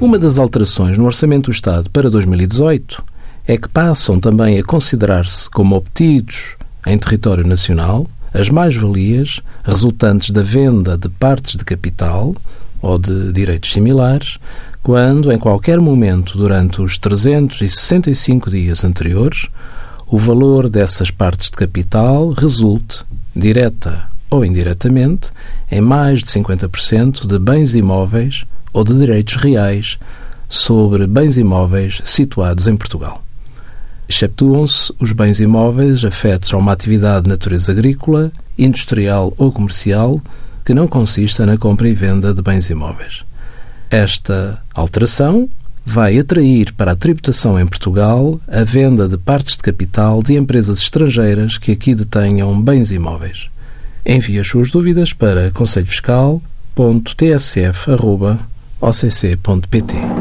Uma das alterações no Orçamento do Estado para 2018 é que passam também a considerar-se como obtidos em território nacional as mais-valias resultantes da venda de partes de capital ou de direitos similares, quando, em qualquer momento durante os 365 dias anteriores, o valor dessas partes de capital resulte, direta ou indiretamente, em mais de 50% de bens imóveis ou de direitos reais sobre bens imóveis situados em Portugal. Exceptuam-se os bens imóveis afetos a uma atividade de natureza agrícola, industrial ou comercial que não consista na compra e venda de bens imóveis. Esta alteração vai atrair para a tributação em Portugal a venda de partes de capital de empresas estrangeiras que aqui detenham bens imóveis. Envie as suas dúvidas para conselhofiscal.tsf.occ.pt.